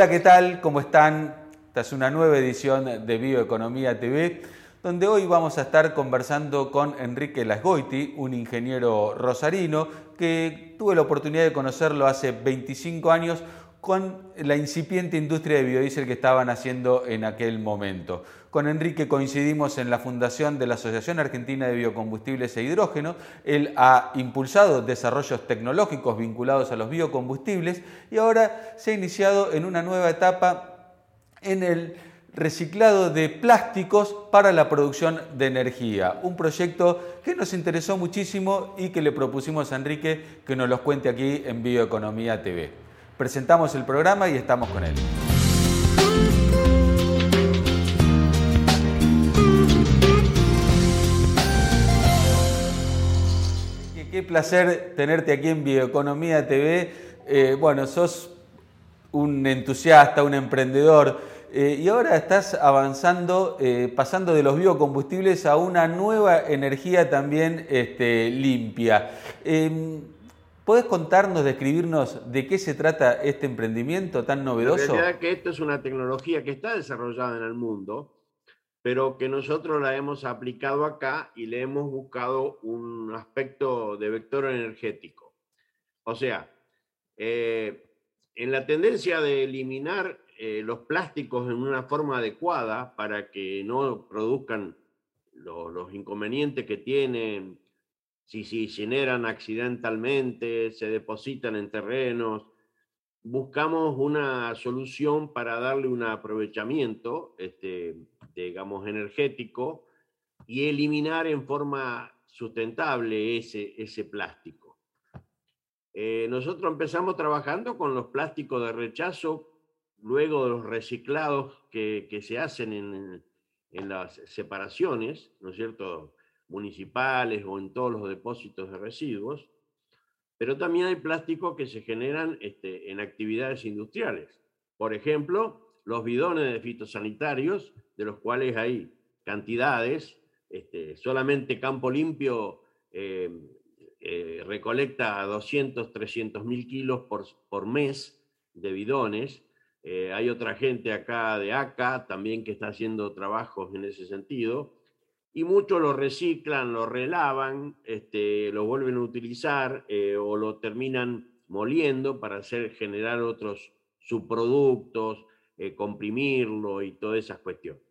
Hola, ¿qué tal? ¿Cómo están? Esta es una nueva edición de Bioeconomía TV, donde hoy vamos a estar conversando con Enrique Lasgoiti, un ingeniero rosarino que tuve la oportunidad de conocerlo hace 25 años con la incipiente industria de biodiesel que estaban haciendo en aquel momento. Con Enrique coincidimos en la fundación de la Asociación Argentina de Biocombustibles e Hidrógeno. Él ha impulsado desarrollos tecnológicos vinculados a los biocombustibles y ahora se ha iniciado en una nueva etapa en el reciclado de plásticos para la producción de energía. Un proyecto que nos interesó muchísimo y que le propusimos a Enrique que nos los cuente aquí en Bioeconomía TV presentamos el programa y estamos con él. Qué placer tenerte aquí en Bioeconomía TV. Eh, bueno, sos un entusiasta, un emprendedor. Eh, y ahora estás avanzando, eh, pasando de los biocombustibles a una nueva energía también este, limpia. Em, ¿Puedes contarnos, describirnos de qué se trata este emprendimiento tan novedoso? La realidad que esto es una tecnología que está desarrollada en el mundo, pero que nosotros la hemos aplicado acá y le hemos buscado un aspecto de vector energético. O sea, eh, en la tendencia de eliminar eh, los plásticos en una forma adecuada para que no produzcan los, los inconvenientes que tienen si se generan accidentalmente, se depositan en terrenos. Buscamos una solución para darle un aprovechamiento, este, digamos, energético y eliminar en forma sustentable ese, ese plástico. Eh, nosotros empezamos trabajando con los plásticos de rechazo, luego de los reciclados que, que se hacen en, en las separaciones, ¿no es cierto? municipales o en todos los depósitos de residuos, pero también hay plásticos que se generan este, en actividades industriales. Por ejemplo, los bidones de fitosanitarios, de los cuales hay cantidades, este, solamente Campo Limpio eh, eh, recolecta 200, 300 mil kilos por, por, mes de bidones. Eh, hay otra gente acá de ACA también que está haciendo trabajos en ese sentido y muchos lo reciclan, lo relavan, este, lo vuelven a utilizar eh, o lo terminan moliendo para hacer generar otros subproductos, eh, comprimirlo y todas esas cuestiones.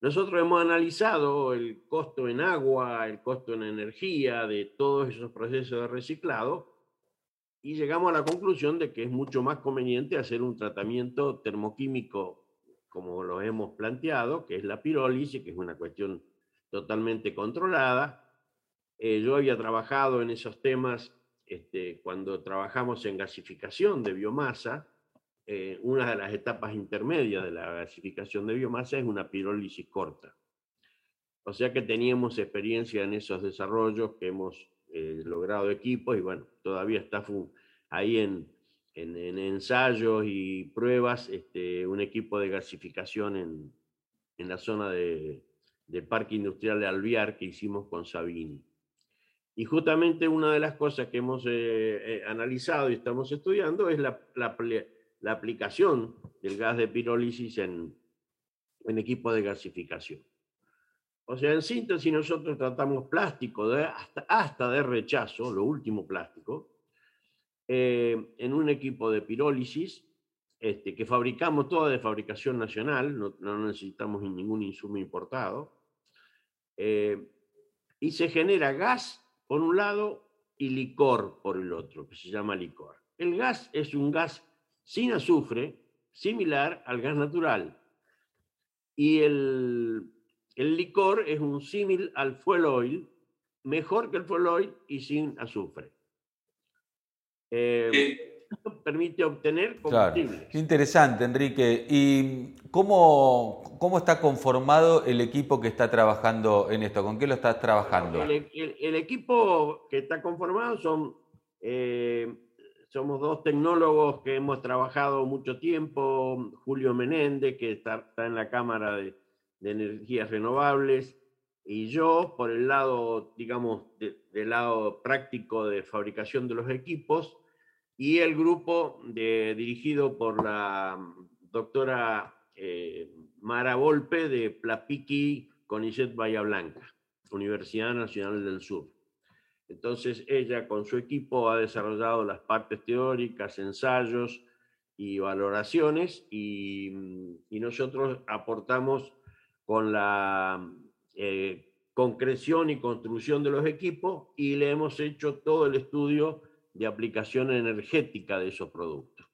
Nosotros hemos analizado el costo en agua, el costo en energía de todos esos procesos de reciclado y llegamos a la conclusión de que es mucho más conveniente hacer un tratamiento termoquímico como lo hemos planteado, que es la pirólisis, que es una cuestión totalmente controlada. Eh, yo había trabajado en esos temas este, cuando trabajamos en gasificación de biomasa. Eh, una de las etapas intermedias de la gasificación de biomasa es una pirólisis corta. O sea que teníamos experiencia en esos desarrollos que hemos eh, logrado equipos y bueno, todavía está ahí en, en, ensayos y pruebas este, un equipo de gasificación en, en la zona de, del Parque Industrial de Alviar que hicimos con Sabini. Y justamente una de las cosas que hemos eh, analizado y estamos estudiando es la, la, la, aplicación del gas de pirólisis en, en equipos de gasificación. O sea, en síntesis, nosotros tratamos plástico hasta, hasta de rechazo, lo último plástico, eh, en un equipo de pirólisis este, que fabricamos toda de fabricación nacional, no, no necesitamos ningún insumo importado, eh, y se genera gas por un lado y licor por el otro, que se llama licor. El gas es un gas sin azufre, similar al gas natural. Y el, el licor es un símil al fuel oil, mejor que el fuel oil y sin azufre. Eh, permite obtener combustible. Interesante, Enrique. ¿Y cómo, cómo está conformado el equipo que está trabajando en esto? ¿Con qué lo estás trabajando? El, equipo que está conformado son, eh, somos dos tecnólogos que hemos trabajado mucho tiempo, Julio Menéndez, que está, en la Cámara de, Energías Renovables, y yo por el lado, digamos, del lado práctico de fabricación de los equipos, y el grupo dirigido por la doctora eh, Mara Volpe de Plapiqui Conicet Bahía Blanca, Universidad Nacional del Sur. Entonces ella con su equipo ha desarrollado las partes teóricas, ensayos y valoraciones y, nosotros aportamos con la eh, concreción y construcción de los equipos y le hemos hecho todo el estudio de aplicación energética de esos productos.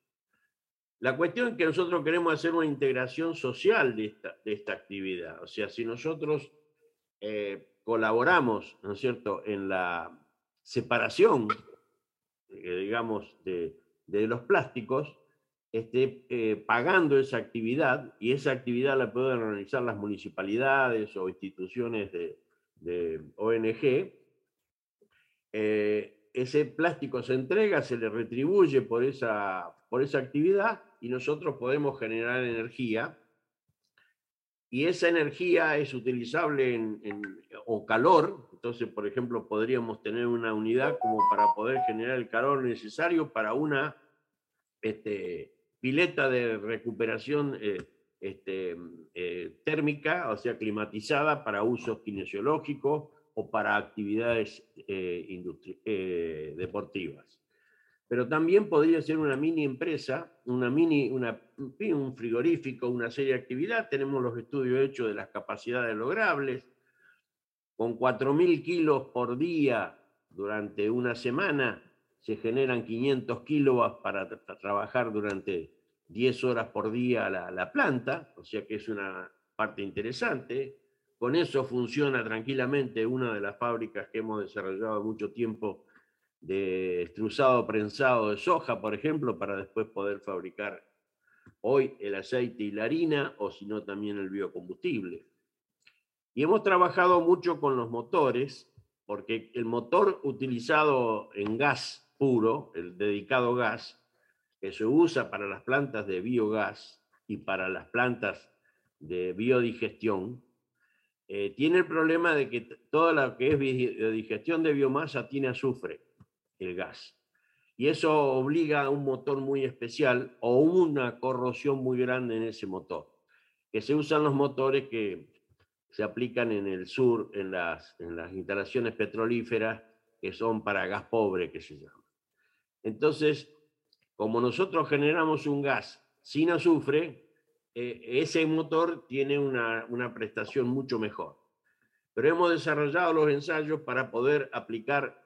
La cuestión es que nosotros queremos hacer una integración social de esta, de esta actividad. O sea, si nosotros eh, colaboramos, ¿no es cierto?, en la separación, eh, digamos, de, los plásticos, esté eh, pagando esa actividad y esa actividad la pueden realizar las municipalidades o instituciones de, ONG, ese plástico se entrega, se le retribuye por esa, por esa actividad y nosotros podemos generar energía. Y esa energía es utilizable en, o calor, entonces, por ejemplo, podríamos tener una unidad como para poder generar el calor necesario para una este, pileta de recuperación eh, este, eh, térmica, o sea, climatizada para usos kinesiológicos o para actividades eh, deportivas pero también podría ser una mini empresa, una mini, un frigorífico, una serie de actividad. Tenemos los estudios hechos de las capacidades logrables. Con 4.000 kilos por día durante una semana se generan 500 kilovatios para trabajar durante 10 horas por día la, la planta, o sea que es una parte interesante. Con eso funciona tranquilamente una de las fábricas que hemos desarrollado mucho tiempo de estruzado prensado de soja, por ejemplo, para después poder fabricar hoy el aceite y la harina, o si no también el biocombustible. Y hemos trabajado mucho con los motores, porque el motor utilizado en gas puro, el dedicado gas, que se usa para las plantas de biogás y para las plantas de biodigestión, eh, tiene el problema de que toda la que es digestión de biomasa tiene azufre el gas. Y eso obliga a un motor muy especial o una corrosión muy grande en ese motor, que se usan los motores que se aplican en el sur, en las, en las instalaciones petrolíferas, que son para gas pobre, que se llama. Entonces, como nosotros generamos un gas sin azufre, eh, ese motor tiene una, una prestación mucho mejor. Pero hemos desarrollado los ensayos para poder aplicar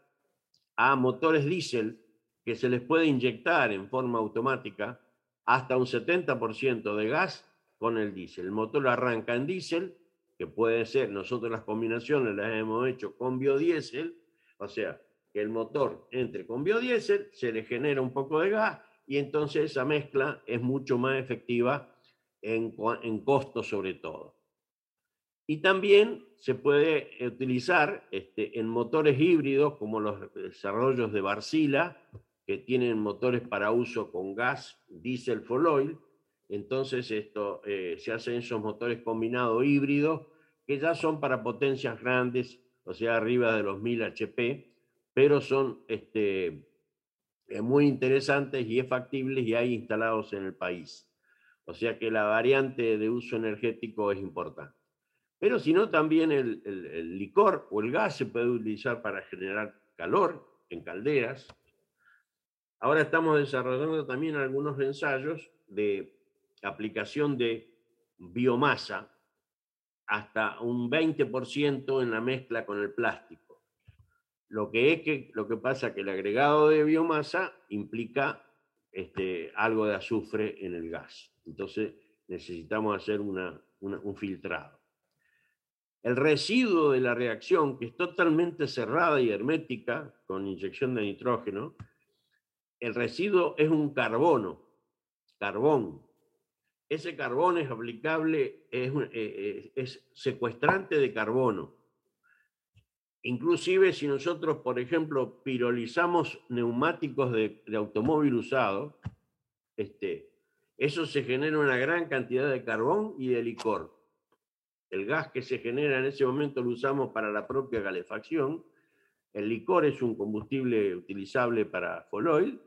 a motores diésel que se les puede inyectar en forma automática hasta un 70% de gas con el diésel. El motor arranca en diésel, que puede ser, nosotros las combinaciones las hemos hecho con biodiesel, o sea, que el motor entre con biodiesel, se le genera un poco de gas y entonces esa mezcla es mucho más efectiva en, en costo sobre todo. Y también se puede utilizar este, en motores híbridos como los desarrollos de Barcila, que tienen motores para uso con gas, diésel, fuel oil. Entonces esto, eh, se hacen esos motores combinados híbridos que ya son para potencias grandes, o sea, arriba de los 1000 HP, pero son este, eh, muy interesantes y es factibles y hay instalados en el país. O sea que la variante de uso energético es importante. Pero si no, también el, licor o el gas se puede utilizar para generar calor en calderas. Ahora estamos desarrollando también algunos ensayos de aplicación de biomasa hasta un 20% en la mezcla con el plástico. Lo que es que lo que pasa que el agregado de biomasa implica este, algo de azufre en el gas. Entonces necesitamos hacer un filtrado. El residuo de la reacción, que es totalmente cerrada y hermética con inyección de nitrógeno, el residuo es un carbono, carbón. Ese carbón es aplicable, es, eh, eh, es secuestrante de carbono. Inclusive si nosotros, por ejemplo, pirolizamos neumáticos de, automóvil usado, este, eso se genera una gran cantidad de carbón y de licor el gas que se genera en ese momento lo usamos para la propia calefacción. El licor es un combustible utilizable para fuel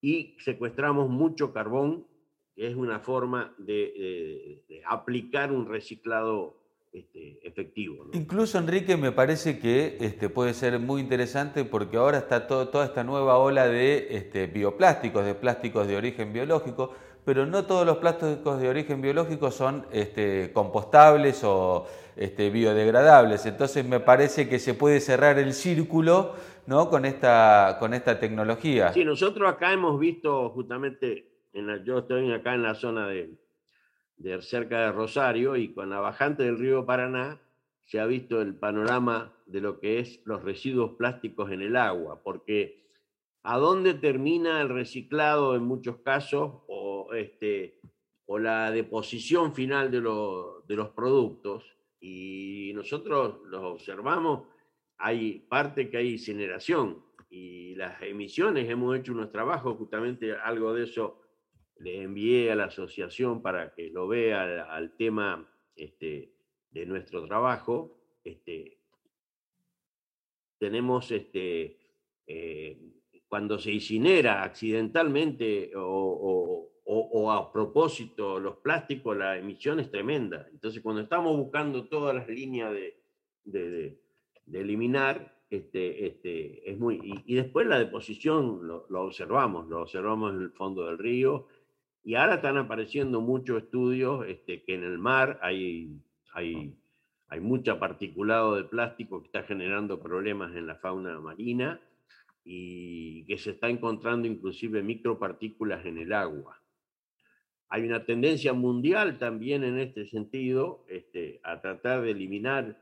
y secuestramos mucho carbón, que es una forma de, aplicar un reciclado este, efectivo. Incluso, Enrique, me parece que este, puede ser muy interesante porque ahora está toda esta nueva ola de este, bioplásticos, de plásticos de origen biológico, pero no todos los plásticos de origen biológico son este, compostables o este, biodegradables. Entonces me parece que se puede cerrar el círculo ¿no? con, esta, con esta tecnología. Sí, nosotros acá hemos visto justamente, en yo estoy acá en la zona de, de cerca de Rosario y con la bajante del río Paraná se ha visto el panorama de lo que es los residuos plásticos en el agua, porque a dónde termina el reciclado en muchos casos o, este, o la deposición final de, de los productos. Y nosotros los observamos, hay parte que hay incineración y las emisiones, hemos hecho unos trabajos, justamente algo de eso le envié a la asociación para que lo vea al, tema este, de nuestro trabajo. Este, tenemos este, eh, cuando se incinera accidentalmente o, a propósito los plásticos, la emisión es tremenda. Entonces, cuando estamos buscando todas las líneas de, eliminar, este, este, es muy... Y, después la deposición lo, observamos, lo observamos en el fondo del río, y ahora están apareciendo muchos estudios este, que en el mar hay, hay, hay mucha particulado de plástico que está generando problemas en la fauna marina y que se está encontrando inclusive micropartículas en el agua. Hay una tendencia mundial también en este sentido este, a tratar de eliminar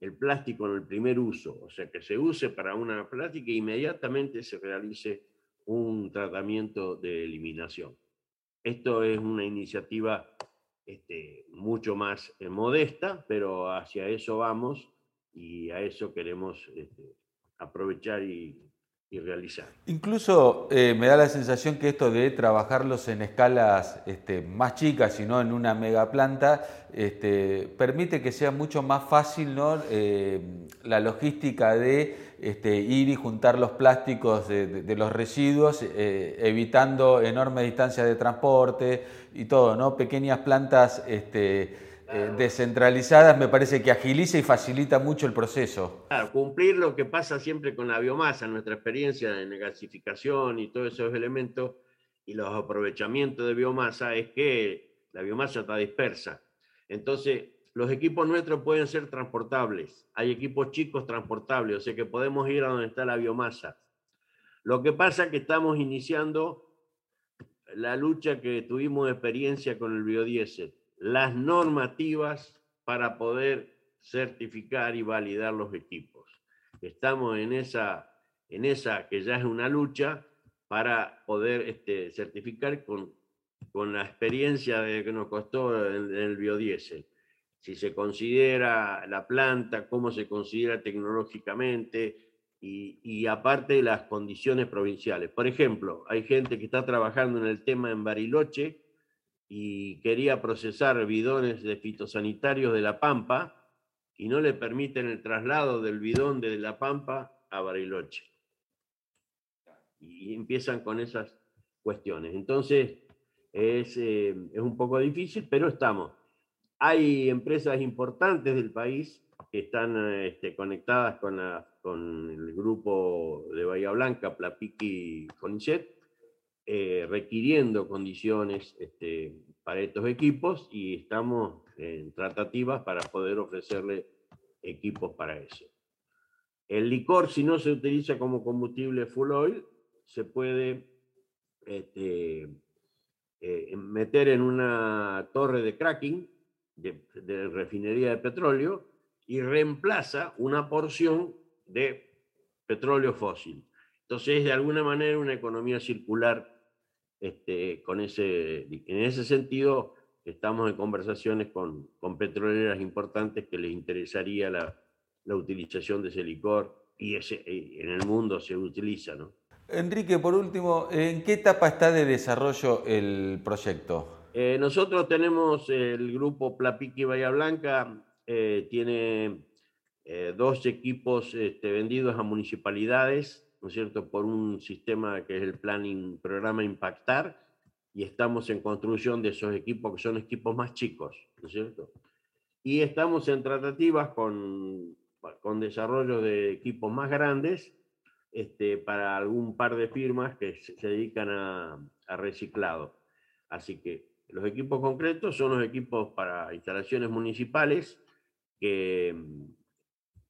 el plástico en el primer uso, o sea, que se use para una plástica e inmediatamente se realice un tratamiento de eliminación. Esto es una iniciativa este, mucho más eh, modesta, pero hacia eso vamos y a eso queremos este, aprovechar y realizar. Incluso eh, me da la sensación que esto de trabajarlos en escalas este, más chicas y no en una mega planta este, permite que sea mucho más fácil. Eh, la logística de este, ir y juntar los plásticos de, los residuos, eh, evitando enormes distancias de transporte y todo, ¿no? pequeñas plantas. Este, eh, descentralizadas me parece que agiliza y facilita mucho el proceso. Claro, cumplir lo que pasa siempre con la biomasa, nuestra experiencia en gasificación y todos esos elementos y los aprovechamientos de biomasa es que la biomasa está dispersa. Entonces, los equipos nuestros pueden ser transportables. Hay equipos chicos transportables, o sea que podemos ir a donde está la biomasa. Lo que pasa es que estamos iniciando la lucha que tuvimos de experiencia con el biodiesel las normativas para poder certificar y validar los equipos. Estamos en esa, en esa que ya es una lucha para poder este, certificar con, con la experiencia de que nos costó el, el biodiesel. Si se considera la planta, cómo se considera tecnológicamente y, y aparte las condiciones provinciales. Por ejemplo, hay gente que está trabajando en el tema en Bariloche y quería procesar bidones de fitosanitarios de La Pampa y no le permiten el traslado del bidón de La Pampa a Bariloche. Y empiezan con esas cuestiones. Entonces, es, eh, es un poco difícil, pero estamos. Hay empresas importantes del país que están este, conectadas con, la, con el grupo de Bahía Blanca, Plapiqui Conicet, eh, requiriendo condiciones este, para estos equipos y estamos en tratativas para poder ofrecerle equipos para eso. El licor, si no se utiliza como combustible full oil, se puede este, eh, meter en una torre de cracking de, de, refinería de petróleo y reemplaza una porción de petróleo fósil. Entonces, de alguna manera, una economía circular este, con ese, en ese sentido, estamos en conversaciones con, con petroleras importantes que les interesaría la, la utilización de ese licor y ese, en el mundo se utiliza. ¿no? Enrique, por último, ¿en qué etapa está de desarrollo el proyecto? Eh, nosotros tenemos el grupo Plapiqui Bahía Blanca, eh, tiene eh, dos equipos este, vendidos a municipalidades ¿no es cierto?, por un sistema que es el planning, programa Impactar, y estamos en construcción de esos equipos que son equipos más chicos, ¿no es cierto? Y estamos en tratativas con, con desarrollo de equipos más grandes este, para algún par de firmas que se, dedican a, a reciclado. Así que los equipos concretos son los equipos para instalaciones municipales que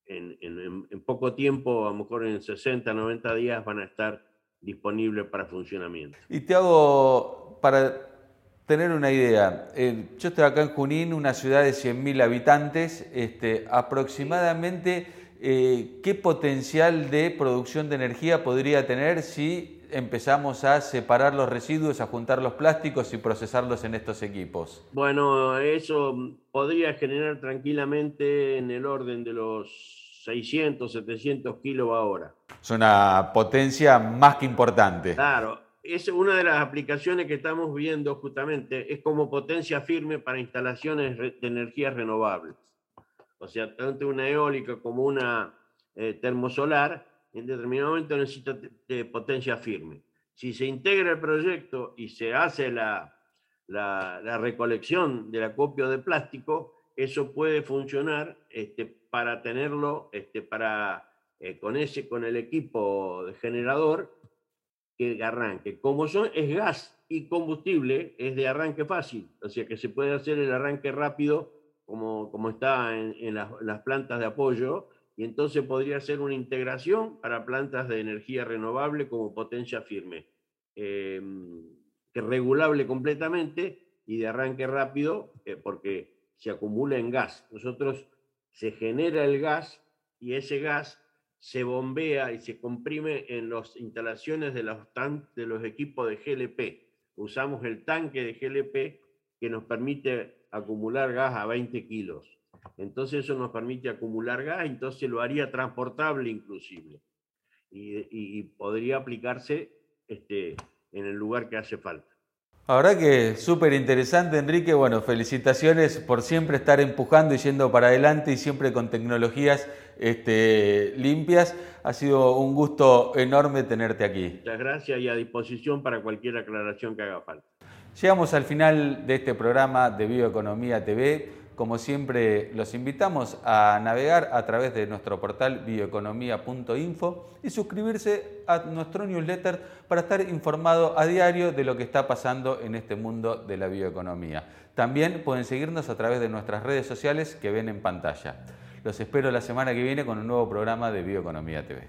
en, poco tiempo, a lo mejor en 60, 90 días, van a estar disponibles para funcionamiento. Y te hago, para tener una idea, eh, yo estoy acá en Junín, una ciudad de 100.000 habitantes, este, aproximadamente, eh, ¿qué potencial de producción de energía podría tener si empezamos a separar los residuos, a juntar los plásticos y procesarlos en estos equipos? Bueno, eso podría generar tranquilamente en el orden de los 600, 700 kilos hora. Es una potencia más que importante. Claro, es una de las aplicaciones que estamos viendo justamente, es como potencia firme para instalaciones de energías renovables. O sea, tanto una eólica como una eh, termosolar en determinado momento necesita de potencia firme. Si se integra el proyecto y se hace la, la, recolección del acopio de plástico, eso puede funcionar este, para tenerlo, este, para, eh, con, ese, con el equipo de generador que arranque. Como son, es gas y combustible, es de arranque fácil, o sea que se puede hacer el arranque rápido como, como está en, en las, las plantas de apoyo, y entonces podría ser una integración para plantas de energía renovable como potencia firme, em, que regulable completamente y de arranque rápido eh, porque se acumula en gas. Nosotros se genera el gas y ese gas se bombea y se comprime en las instalaciones de los, de los equipos de GLP. Usamos el tanque de GLP que nos permite acumular gas a 20 kilos. Entonces eso nos permite acumular gas, entonces lo haría transportable inclusive. Y, podría aplicarse este, en el lugar que hace falta. Ahora que súper interesante, Enrique. Bueno, felicitaciones por siempre estar empujando y yendo para adelante y siempre con tecnologías este, limpias. Ha sido un gusto enorme tenerte aquí. Muchas gracias y a disposición para cualquier aclaración que haga falta. Llegamos al final de este programa de Bioeconomía TV. Como siempre, los invitamos a navegar a través de nuestro portal bioeconomía.info y suscribirse a nuestro newsletter para estar informado a diario de lo que está pasando en este mundo de la bioeconomía. También pueden seguirnos a través de nuestras redes sociales que ven en pantalla. Los espero la semana que viene con un nuevo programa de Bioeconomía TV.